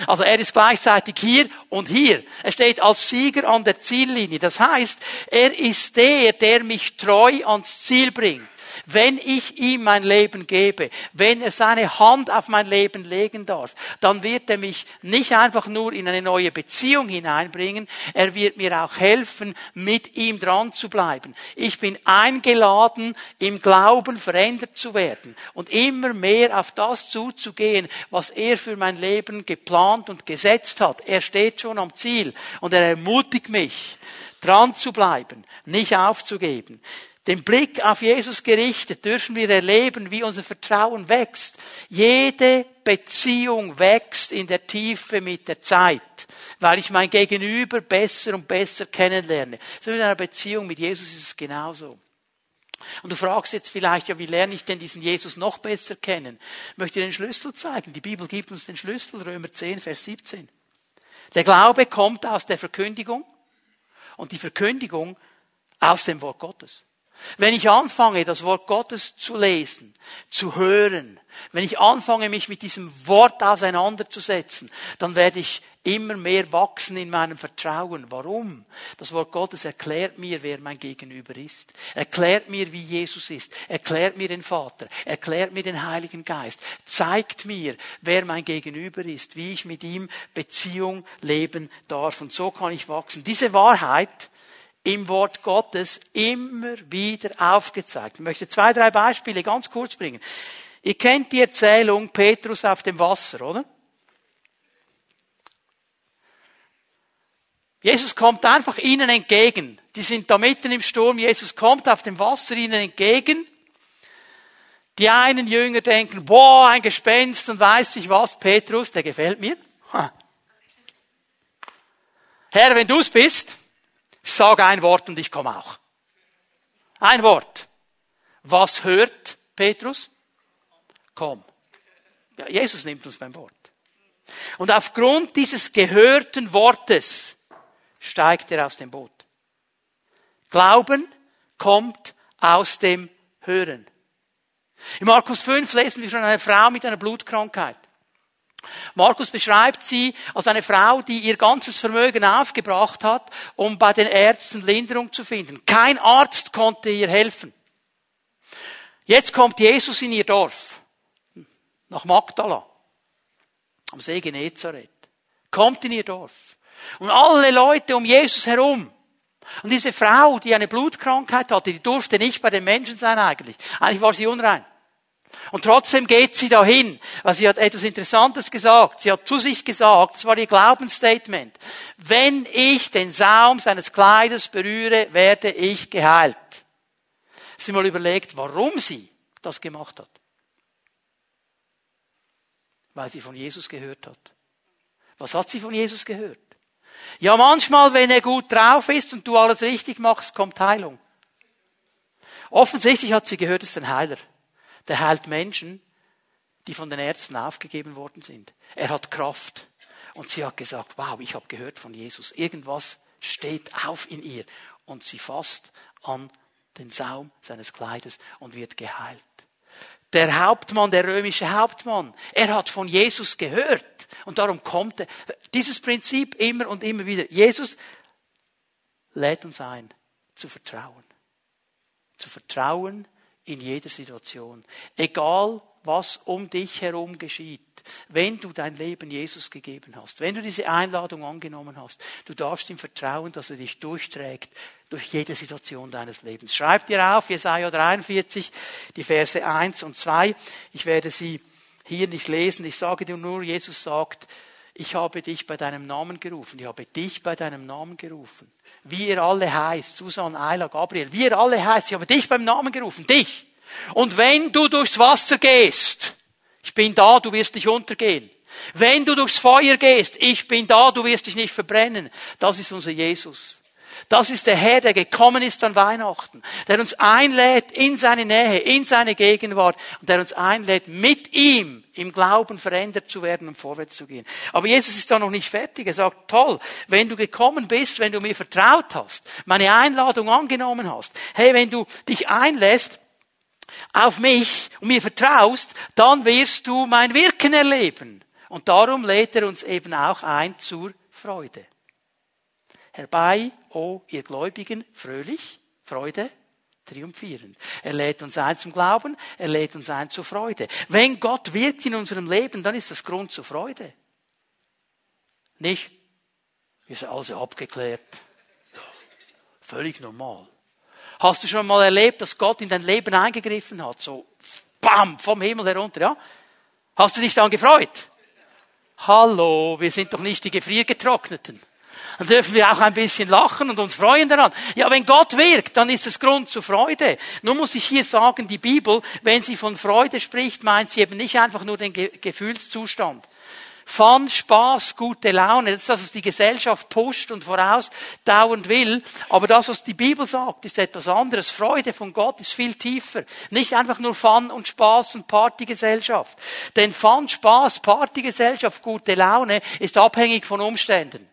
Also er ist gleichzeitig hier und hier. Er steht als Sieger an der Ziellinie. Das heißt, er ist der, der mich treu ans Ziel bringt wenn ich ihm mein Leben gebe, wenn er seine Hand auf mein Leben legen darf, dann wird er mich nicht einfach nur in eine neue Beziehung hineinbringen, er wird mir auch helfen, mit ihm dran zu bleiben. Ich bin eingeladen, im Glauben verändert zu werden und immer mehr auf das zuzugehen, was er für mein Leben geplant und gesetzt hat. Er steht schon am Ziel und er ermutigt mich, dran zu bleiben, nicht aufzugeben. Den Blick auf Jesus gerichtet dürfen wir erleben, wie unser Vertrauen wächst. Jede Beziehung wächst in der Tiefe mit der Zeit, weil ich mein Gegenüber besser und besser kennenlerne. So in einer Beziehung mit Jesus ist es genauso. Und du fragst jetzt vielleicht, ja, wie lerne ich denn diesen Jesus noch besser kennen? Ich möchte dir den Schlüssel zeigen. Die Bibel gibt uns den Schlüssel, Römer 10, Vers 17. Der Glaube kommt aus der Verkündigung und die Verkündigung aus dem Wort Gottes. Wenn ich anfange, das Wort Gottes zu lesen, zu hören, wenn ich anfange, mich mit diesem Wort auseinanderzusetzen, dann werde ich immer mehr wachsen in meinem Vertrauen. Warum? Das Wort Gottes erklärt mir, wer mein Gegenüber ist. Erklärt mir, wie Jesus ist. Erklärt mir den Vater. Erklärt mir den Heiligen Geist. Zeigt mir, wer mein Gegenüber ist, wie ich mit ihm Beziehung leben darf. Und so kann ich wachsen. Diese Wahrheit, im Wort Gottes immer wieder aufgezeigt. Ich möchte zwei, drei Beispiele ganz kurz bringen. Ihr kennt die Erzählung Petrus auf dem Wasser, oder? Jesus kommt einfach ihnen entgegen. Die sind da mitten im Sturm. Jesus kommt auf dem Wasser ihnen entgegen. Die einen Jünger denken, boah, ein Gespenst und weiß ich was, Petrus, der gefällt mir. Herr, wenn du's bist, Sag ein Wort und ich komme auch. Ein Wort. Was hört Petrus? Komm. Ja, Jesus nimmt uns beim Wort. Und aufgrund dieses gehörten Wortes steigt er aus dem Boot. Glauben kommt aus dem Hören. In Markus 5 lesen wir von einer Frau mit einer Blutkrankheit. Markus beschreibt sie als eine Frau, die ihr ganzes Vermögen aufgebracht hat, um bei den Ärzten Linderung zu finden. Kein Arzt konnte ihr helfen. Jetzt kommt Jesus in ihr Dorf, nach Magdala, am See Genezareth. Kommt in ihr Dorf. Und alle Leute um Jesus herum. Und diese Frau, die eine Blutkrankheit hatte, die durfte nicht bei den Menschen sein eigentlich. Eigentlich war sie unrein. Und trotzdem geht sie dahin, weil sie hat etwas Interessantes gesagt. Sie hat zu sich gesagt, das war ihr Glaubensstatement. Wenn ich den Saum seines Kleides berühre, werde ich geheilt. Sie mal überlegt, warum sie das gemacht hat. Weil sie von Jesus gehört hat. Was hat sie von Jesus gehört? Ja, manchmal, wenn er gut drauf ist und du alles richtig machst, kommt Heilung. Offensichtlich hat sie gehört, es ist ein Heiler. Der heilt Menschen, die von den Ärzten aufgegeben worden sind. Er hat Kraft. Und sie hat gesagt, wow, ich habe gehört von Jesus. Irgendwas steht auf in ihr. Und sie fasst an den Saum seines Kleides und wird geheilt. Der Hauptmann, der römische Hauptmann, er hat von Jesus gehört. Und darum kommt er. Dieses Prinzip immer und immer wieder. Jesus lädt uns ein, zu vertrauen. Zu vertrauen in jeder Situation. Egal, was um dich herum geschieht, wenn du dein Leben Jesus gegeben hast, wenn du diese Einladung angenommen hast, du darfst ihm vertrauen, dass er dich durchträgt durch jede Situation deines Lebens. Schreib dir auf, Jesaja 43, die Verse 1 und 2. Ich werde sie hier nicht lesen. Ich sage dir nur, Jesus sagt, ich habe dich bei deinem Namen gerufen. Ich habe dich bei deinem Namen gerufen. Wie ihr alle heißt, Susan, Ayla, Gabriel, wie ihr alle heißt, ich habe dich beim Namen gerufen. Dich. Und wenn du durchs Wasser gehst, ich bin da, du wirst nicht untergehen. Wenn du durchs Feuer gehst, ich bin da, du wirst dich nicht verbrennen. Das ist unser Jesus. Das ist der Herr, der gekommen ist an Weihnachten, der uns einlädt in seine Nähe, in seine Gegenwart und der uns einlädt, mit ihm im Glauben verändert zu werden und vorwärts zu gehen. Aber Jesus ist da noch nicht fertig. Er sagt, toll, wenn du gekommen bist, wenn du mir vertraut hast, meine Einladung angenommen hast, hey, wenn du dich einlässt, auf mich und mir vertraust, dann wirst du mein Wirken erleben. Und darum lädt er uns eben auch ein zur Freude. Herbei, o ihr Gläubigen, fröhlich, Freude, triumphierend. Er lädt uns ein zum Glauben, er lädt uns ein zur Freude. Wenn Gott wirkt in unserem Leben, dann ist das Grund zur Freude. Nicht, wir sind also abgeklärt. Völlig normal. Hast du schon mal erlebt, dass Gott in dein Leben eingegriffen hat? So, bam, vom Himmel herunter, ja? Hast du dich dann gefreut? Hallo, wir sind doch nicht die Gefriergetrockneten. Dann dürfen wir auch ein bisschen lachen und uns freuen daran. Ja, wenn Gott wirkt, dann ist es Grund zur Freude. Nun muss ich hier sagen, die Bibel, wenn sie von Freude spricht, meint sie eben nicht einfach nur den Gefühlszustand. Fun, Spaß, gute Laune. Das ist das, was die Gesellschaft pusht und vorausdauernd will. Aber das, was die Bibel sagt, ist etwas anderes. Freude von Gott ist viel tiefer. Nicht einfach nur Fun und Spaß und Partygesellschaft. Denn Fun, Spaß, Partygesellschaft, gute Laune ist abhängig von Umständen.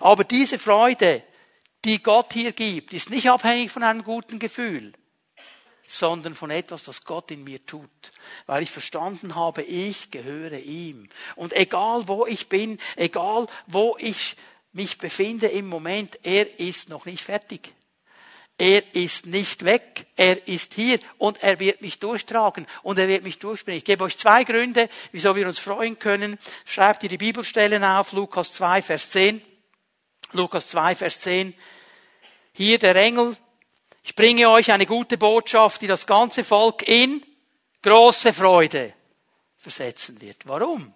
Aber diese Freude, die Gott hier gibt, ist nicht abhängig von einem guten Gefühl sondern von etwas, das Gott in mir tut. Weil ich verstanden habe, ich gehöre ihm. Und egal wo ich bin, egal wo ich mich befinde im Moment, er ist noch nicht fertig. Er ist nicht weg, er ist hier und er wird mich durchtragen und er wird mich durchbringen. Ich gebe euch zwei Gründe, wieso wir uns freuen können. Schreibt ihr die Bibelstellen auf, Lukas 2, Vers 10. Lukas 2, Vers 10. Hier der Engel ich bringe euch eine gute Botschaft, die das ganze Volk in große Freude versetzen wird. Warum?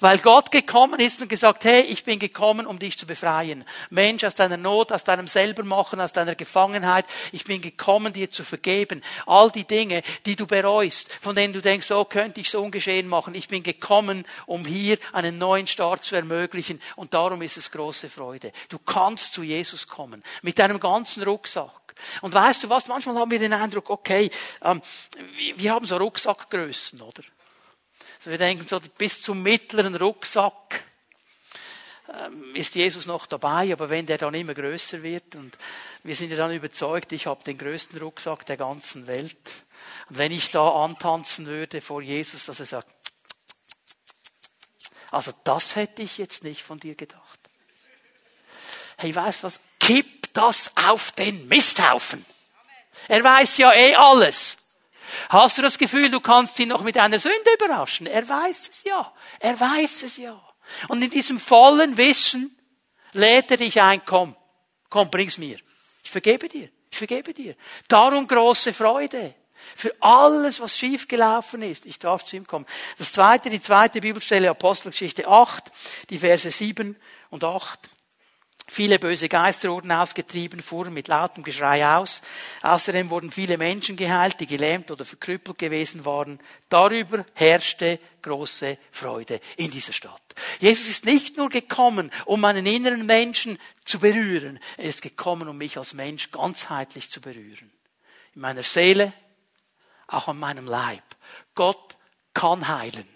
Weil Gott gekommen ist und gesagt, hey, ich bin gekommen, um dich zu befreien. Mensch, aus deiner Not, aus deinem Selbermachen, aus deiner Gefangenheit. Ich bin gekommen, dir zu vergeben. All die Dinge, die du bereust, von denen du denkst, oh, könnte ich so ungeschehen machen. Ich bin gekommen, um hier einen neuen Start zu ermöglichen. Und darum ist es große Freude. Du kannst zu Jesus kommen. Mit deinem ganzen Rucksack. Und weißt du was? Manchmal haben wir den Eindruck, okay, ähm, wir haben so Rucksackgrößen, oder? Also wir denken so bis zum mittleren Rucksack ähm, ist Jesus noch dabei, aber wenn der dann immer größer wird und wir sind ja dann überzeugt, ich habe den größten Rucksack der ganzen Welt. Und wenn ich da antanzen würde vor Jesus, dass er sagt, also das hätte ich jetzt nicht von dir gedacht. Hey, weißt was? Kipp das auf den Misthaufen. Er weiß ja eh alles. Hast du das Gefühl, du kannst ihn noch mit einer Sünde überraschen? Er weiß es ja. Er weiß es ja. Und in diesem vollen Wissen lädt er dich ein, komm, komm, bring's mir. Ich vergebe dir. Ich vergebe dir. Darum große Freude. Für alles, was schiefgelaufen ist. Ich darf zu ihm kommen. Das zweite, die zweite Bibelstelle, Apostelgeschichte 8, die Verse 7 und 8. Viele böse Geister wurden ausgetrieben, fuhren mit lautem Geschrei aus. Außerdem wurden viele Menschen geheilt, die gelähmt oder verkrüppelt gewesen waren. Darüber herrschte große Freude in dieser Stadt. Jesus ist nicht nur gekommen, um meinen inneren Menschen zu berühren. Er ist gekommen, um mich als Mensch ganzheitlich zu berühren. In meiner Seele, auch an meinem Leib. Gott kann heilen.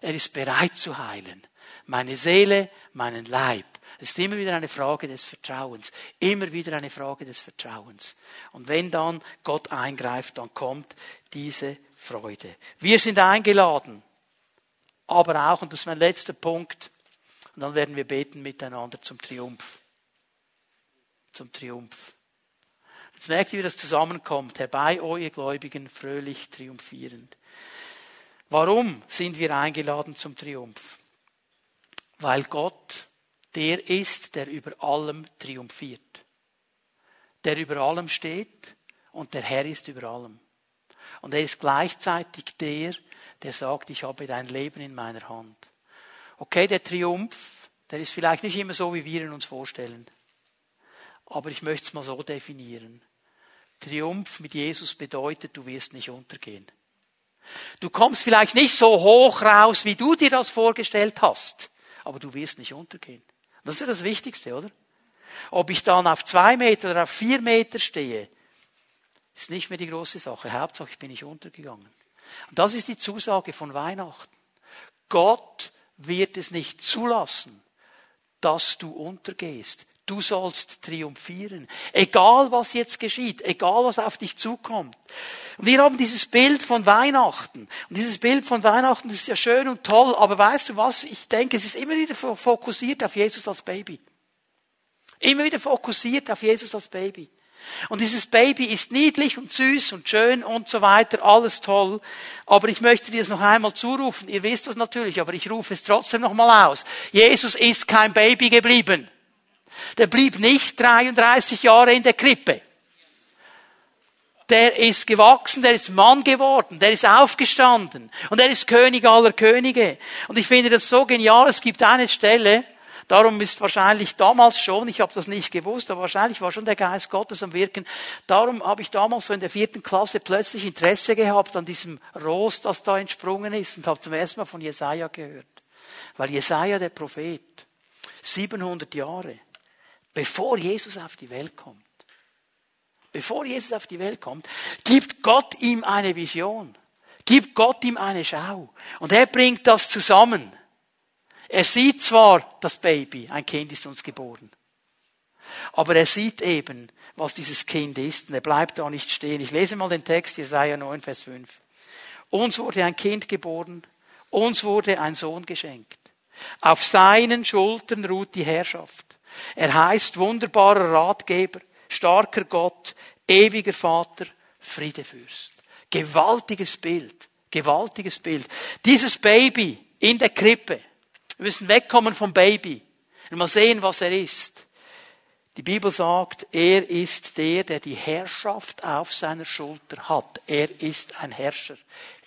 Er ist bereit zu heilen. Meine Seele, meinen Leib. Es ist immer wieder eine Frage des Vertrauens. Immer wieder eine Frage des Vertrauens. Und wenn dann Gott eingreift, dann kommt diese Freude. Wir sind eingeladen. Aber auch, und das ist mein letzter Punkt, und dann werden wir beten miteinander zum Triumph. Zum Triumph. Jetzt merkt ihr, wie das zusammenkommt. Herbei, o ihr Gläubigen, fröhlich triumphierend. Warum sind wir eingeladen zum Triumph? Weil Gott der ist, der über allem triumphiert. Der über allem steht und der Herr ist über allem. Und er ist gleichzeitig der, der sagt, ich habe dein Leben in meiner Hand. Okay, der Triumph, der ist vielleicht nicht immer so, wie wir ihn uns vorstellen. Aber ich möchte es mal so definieren. Triumph mit Jesus bedeutet, du wirst nicht untergehen. Du kommst vielleicht nicht so hoch raus, wie du dir das vorgestellt hast, aber du wirst nicht untergehen. Das ist ja das Wichtigste, oder? Ob ich dann auf zwei Meter oder auf vier Meter stehe, ist nicht mehr die große Sache. Hauptsache, ich bin nicht untergegangen. Und das ist die Zusage von Weihnachten. Gott wird es nicht zulassen, dass du untergehst. Du sollst triumphieren. Egal was jetzt geschieht, egal was auf dich zukommt. Und wir haben dieses Bild von Weihnachten. Und dieses Bild von Weihnachten ist ja schön und toll, aber weißt du was? Ich denke, es ist immer wieder fokussiert auf Jesus als Baby. Immer wieder fokussiert auf Jesus als Baby. Und dieses Baby ist niedlich und süß und schön und so weiter, alles toll. Aber ich möchte dir es noch einmal zurufen. Ihr wisst das natürlich, aber ich rufe es trotzdem noch mal aus. Jesus ist kein Baby geblieben. Der blieb nicht 33 Jahre in der Krippe. Der ist gewachsen, der ist Mann geworden, der ist aufgestanden und er ist König aller Könige. Und ich finde das so genial. Es gibt eine Stelle, Darum ist wahrscheinlich damals schon, ich habe das nicht gewusst, aber wahrscheinlich war schon der Geist Gottes am Wirken. Darum habe ich damals so in der vierten Klasse plötzlich Interesse gehabt an diesem Ros, das da entsprungen ist und habe zum ersten Mal von Jesaja gehört. Weil Jesaja, der Prophet, 700 Jahre bevor Jesus auf die Welt kommt, bevor Jesus auf die Welt kommt, gibt Gott ihm eine Vision, gibt Gott ihm eine Schau. Und er bringt das zusammen. Er sieht zwar das Baby, ein Kind ist uns geboren, aber er sieht eben, was dieses Kind ist und er bleibt da nicht stehen. Ich lese mal den Text, Jesaja 9, Vers 5. Uns wurde ein Kind geboren, uns wurde ein Sohn geschenkt. Auf seinen Schultern ruht die Herrschaft. Er heißt wunderbarer Ratgeber, starker Gott, ewiger Vater, Friedefürst. Gewaltiges Bild, gewaltiges Bild. Dieses Baby in der Krippe. Wir müssen wegkommen vom Baby und mal sehen, was er ist. Die Bibel sagt, er ist der, der die Herrschaft auf seiner Schulter hat. Er ist ein Herrscher.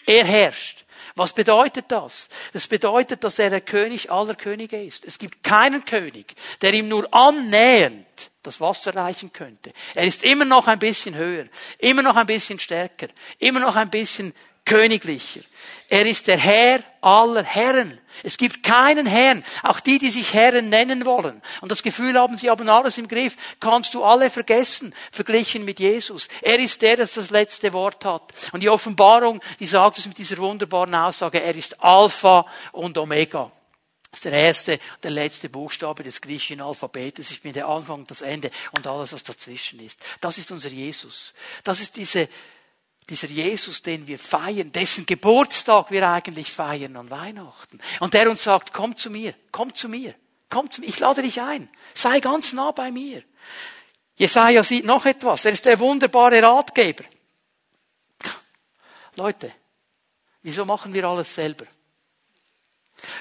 Er herrscht. Was bedeutet das? Das bedeutet, dass er der König aller Könige ist. Es gibt keinen König, der ihm nur annähernd das Wasser reichen könnte. Er ist immer noch ein bisschen höher, immer noch ein bisschen stärker, immer noch ein bisschen königlicher. Er ist der Herr aller Herren. Es gibt keinen Herrn, auch die, die sich Herren nennen wollen und das Gefühl haben, sie haben alles im Griff, kannst du alle vergessen, verglichen mit Jesus. Er ist der, der das letzte Wort hat. Und die Offenbarung, die sagt es mit dieser wunderbaren Aussage, er ist Alpha und Omega. Das ist der erste, der letzte Buchstabe des griechischen Alphabetes. Ich bin der Anfang das Ende und alles, was dazwischen ist. Das ist unser Jesus. Das ist diese dieser Jesus, den wir feiern, dessen Geburtstag wir eigentlich feiern an Weihnachten. Und der uns sagt, komm zu mir, komm zu mir, komm zu mir, ich lade dich ein, sei ganz nah bei mir. Jesaja sieht noch etwas, er ist der wunderbare Ratgeber. Leute, wieso machen wir alles selber?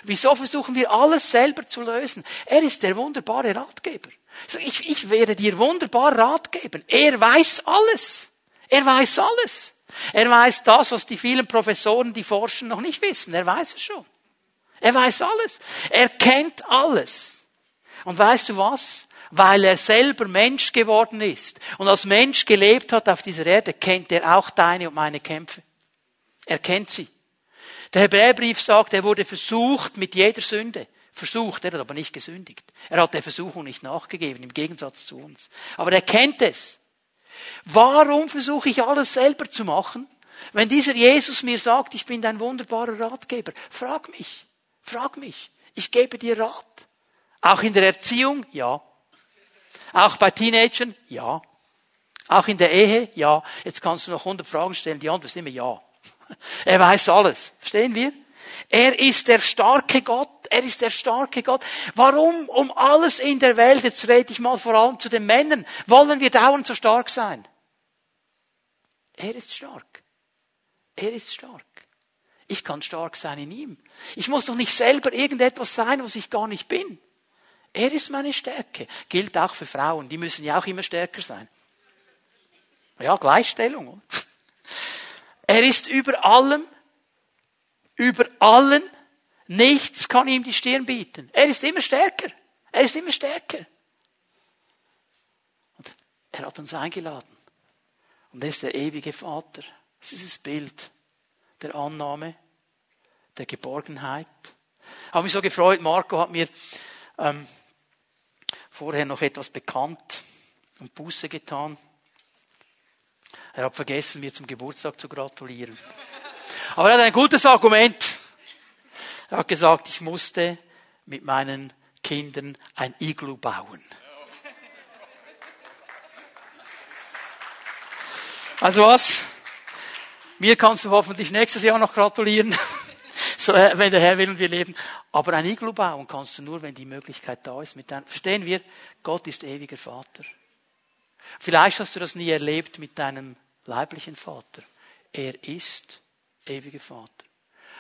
Wieso versuchen wir alles selber zu lösen? Er ist der wunderbare Ratgeber. Ich, ich werde dir wunderbar Rat geben. Er weiß alles. Er weiß alles. Er weiß das, was die vielen Professoren, die forschen, noch nicht wissen. Er weiß es schon. Er weiß alles. Er kennt alles. Und weißt du was? Weil er selber Mensch geworden ist und als Mensch gelebt hat auf dieser Erde, kennt er auch deine und meine Kämpfe. Er kennt sie. Der Hebräerbrief sagt, er wurde versucht mit jeder Sünde. Versucht, er hat aber nicht gesündigt. Er hat der Versuchung nicht nachgegeben, im Gegensatz zu uns. Aber er kennt es. Warum versuche ich alles selber zu machen? Wenn dieser Jesus mir sagt, ich bin dein wunderbarer Ratgeber, frag mich, frag mich. Ich gebe dir Rat. Auch in der Erziehung? Ja. Auch bei Teenagern? Ja. Auch in der Ehe? Ja. Jetzt kannst du noch 100 Fragen stellen, die Antwort ist immer ja. Er weiß alles. Verstehen wir? Er ist der starke Gott. Er ist der starke Gott. Warum um alles in der Welt, jetzt rede ich mal vor allem zu den Männern, wollen wir dauernd so stark sein? Er ist stark. Er ist stark. Ich kann stark sein in ihm. Ich muss doch nicht selber irgendetwas sein, was ich gar nicht bin. Er ist meine Stärke. Gilt auch für Frauen. Die müssen ja auch immer stärker sein. Ja, Gleichstellung. Er ist über allem, über allen. Nichts kann ihm die Stirn bieten. Er ist immer stärker. Er ist immer stärker. Und er hat uns eingeladen. Und er ist der ewige Vater. Das ist das Bild der Annahme, der Geborgenheit. Ich habe mich so gefreut, Marco hat mir ähm, vorher noch etwas bekannt und Buße getan. Er hat vergessen, mir zum Geburtstag zu gratulieren. Aber er hat ein gutes Argument. Er hat gesagt, ich musste mit meinen Kindern ein Iglu bauen. Also was? Mir kannst du hoffentlich nächstes Jahr noch gratulieren, so, äh, wenn der Herr will und wir leben. Aber ein Iglu bauen kannst du nur, wenn die Möglichkeit da ist. Mit dein, verstehen wir? Gott ist ewiger Vater. Vielleicht hast du das nie erlebt mit deinem leiblichen Vater. Er ist ewiger Vater.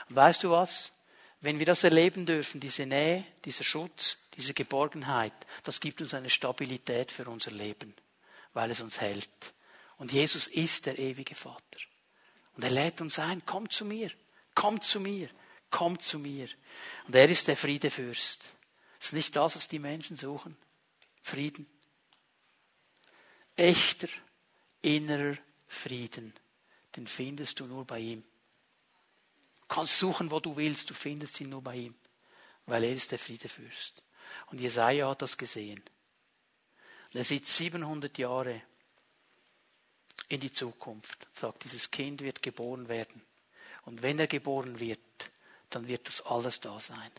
Und weißt du was? Wenn wir das erleben dürfen, diese Nähe, dieser Schutz, diese Geborgenheit, das gibt uns eine Stabilität für unser Leben, weil es uns hält. Und Jesus ist der ewige Vater. Und er lädt uns ein, komm zu mir, komm zu mir, komm zu mir. Und er ist der Friedefürst. Das ist nicht das, was die Menschen suchen. Frieden. Echter innerer Frieden, den findest du nur bei ihm. Du kannst suchen, wo du willst, du findest ihn nur bei ihm, weil er ist der Friedefürst. Und Jesaja hat das gesehen. Und er sieht 700 Jahre in die Zukunft. Sagt, dieses Kind wird geboren werden. Und wenn er geboren wird, dann wird das alles da sein.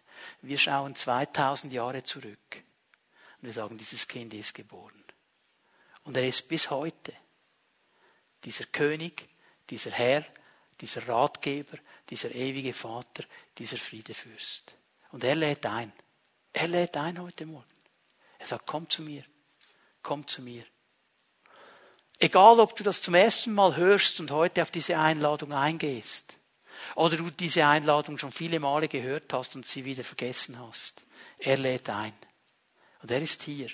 Wir schauen 2000 Jahre zurück und wir sagen, dieses Kind ist geboren. Und er ist bis heute dieser König, dieser Herr, dieser Ratgeber, dieser ewige Vater, dieser Friedefürst. Und er lädt ein. Er lädt ein heute Morgen. Er sagt, komm zu mir. Komm zu mir. Egal, ob du das zum ersten Mal hörst und heute auf diese Einladung eingehst, oder du diese Einladung schon viele Male gehört hast und sie wieder vergessen hast. Er lädt ein. Und er ist hier.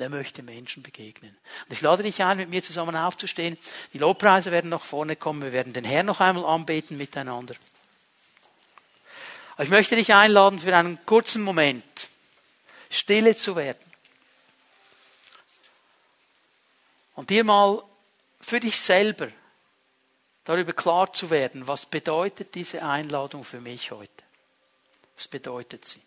Und er möchte Menschen begegnen. Und ich lade dich ein, mit mir zusammen aufzustehen. Die Lobpreise werden nach vorne kommen. Wir werden den Herrn noch einmal anbeten miteinander. Aber ich möchte dich einladen, für einen kurzen Moment stille zu werden. Und dir mal für dich selber darüber klar zu werden, was bedeutet diese Einladung für mich heute? Was bedeutet sie?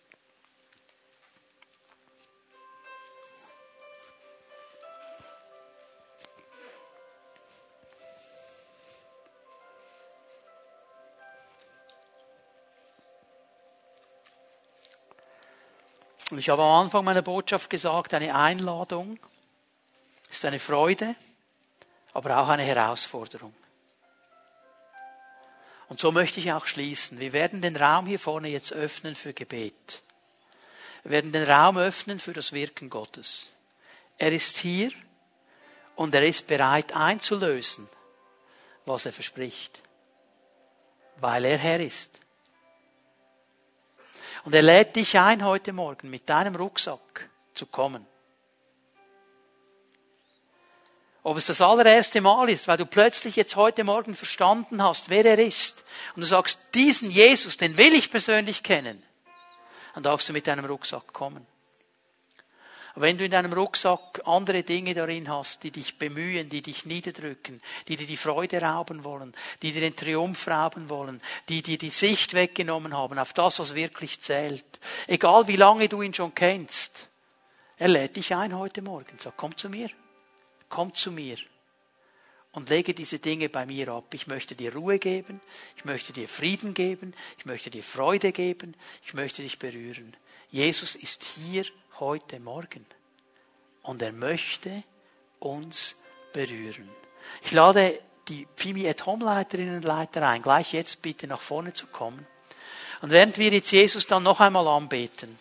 Und ich habe am Anfang meiner Botschaft gesagt, eine Einladung ist eine Freude, aber auch eine Herausforderung. Und so möchte ich auch schließen. Wir werden den Raum hier vorne jetzt öffnen für Gebet. Wir werden den Raum öffnen für das Wirken Gottes. Er ist hier und er ist bereit einzulösen, was er verspricht, weil er Herr ist. Und er lädt dich ein, heute Morgen mit deinem Rucksack zu kommen. Ob es das allererste Mal ist, weil du plötzlich jetzt heute Morgen verstanden hast, wer er ist. Und du sagst, diesen Jesus, den will ich persönlich kennen. Dann darfst du mit deinem Rucksack kommen. Wenn du in deinem Rucksack andere Dinge darin hast, die dich bemühen, die dich niederdrücken, die dir die Freude rauben wollen, die dir den Triumph rauben wollen, die dir die Sicht weggenommen haben auf das, was wirklich zählt, egal wie lange du ihn schon kennst, er lädt dich ein heute Morgen, sag, komm zu mir, komm zu mir und lege diese Dinge bei mir ab. Ich möchte dir Ruhe geben, ich möchte dir Frieden geben, ich möchte dir Freude geben, ich möchte dich berühren. Jesus ist hier heute Morgen. Und er möchte uns berühren. Ich lade die Phoebe at Home Leiterinnen und Leiter ein, gleich jetzt bitte nach vorne zu kommen. Und während wir jetzt Jesus dann noch einmal anbeten,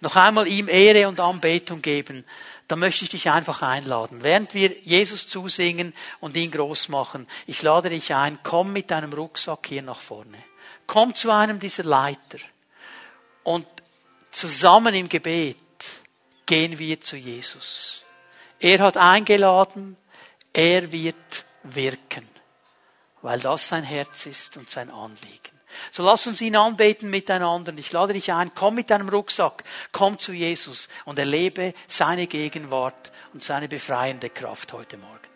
noch einmal ihm Ehre und Anbetung geben, dann möchte ich dich einfach einladen. Während wir Jesus zusingen und ihn groß machen, ich lade dich ein, komm mit deinem Rucksack hier nach vorne. Komm zu einem dieser Leiter und zusammen im Gebet gehen wir zu Jesus. Er hat eingeladen, er wird wirken, weil das sein Herz ist und sein Anliegen. So lass uns ihn anbeten miteinander. Ich lade dich ein, komm mit deinem Rucksack, komm zu Jesus und erlebe seine Gegenwart und seine befreiende Kraft heute Morgen.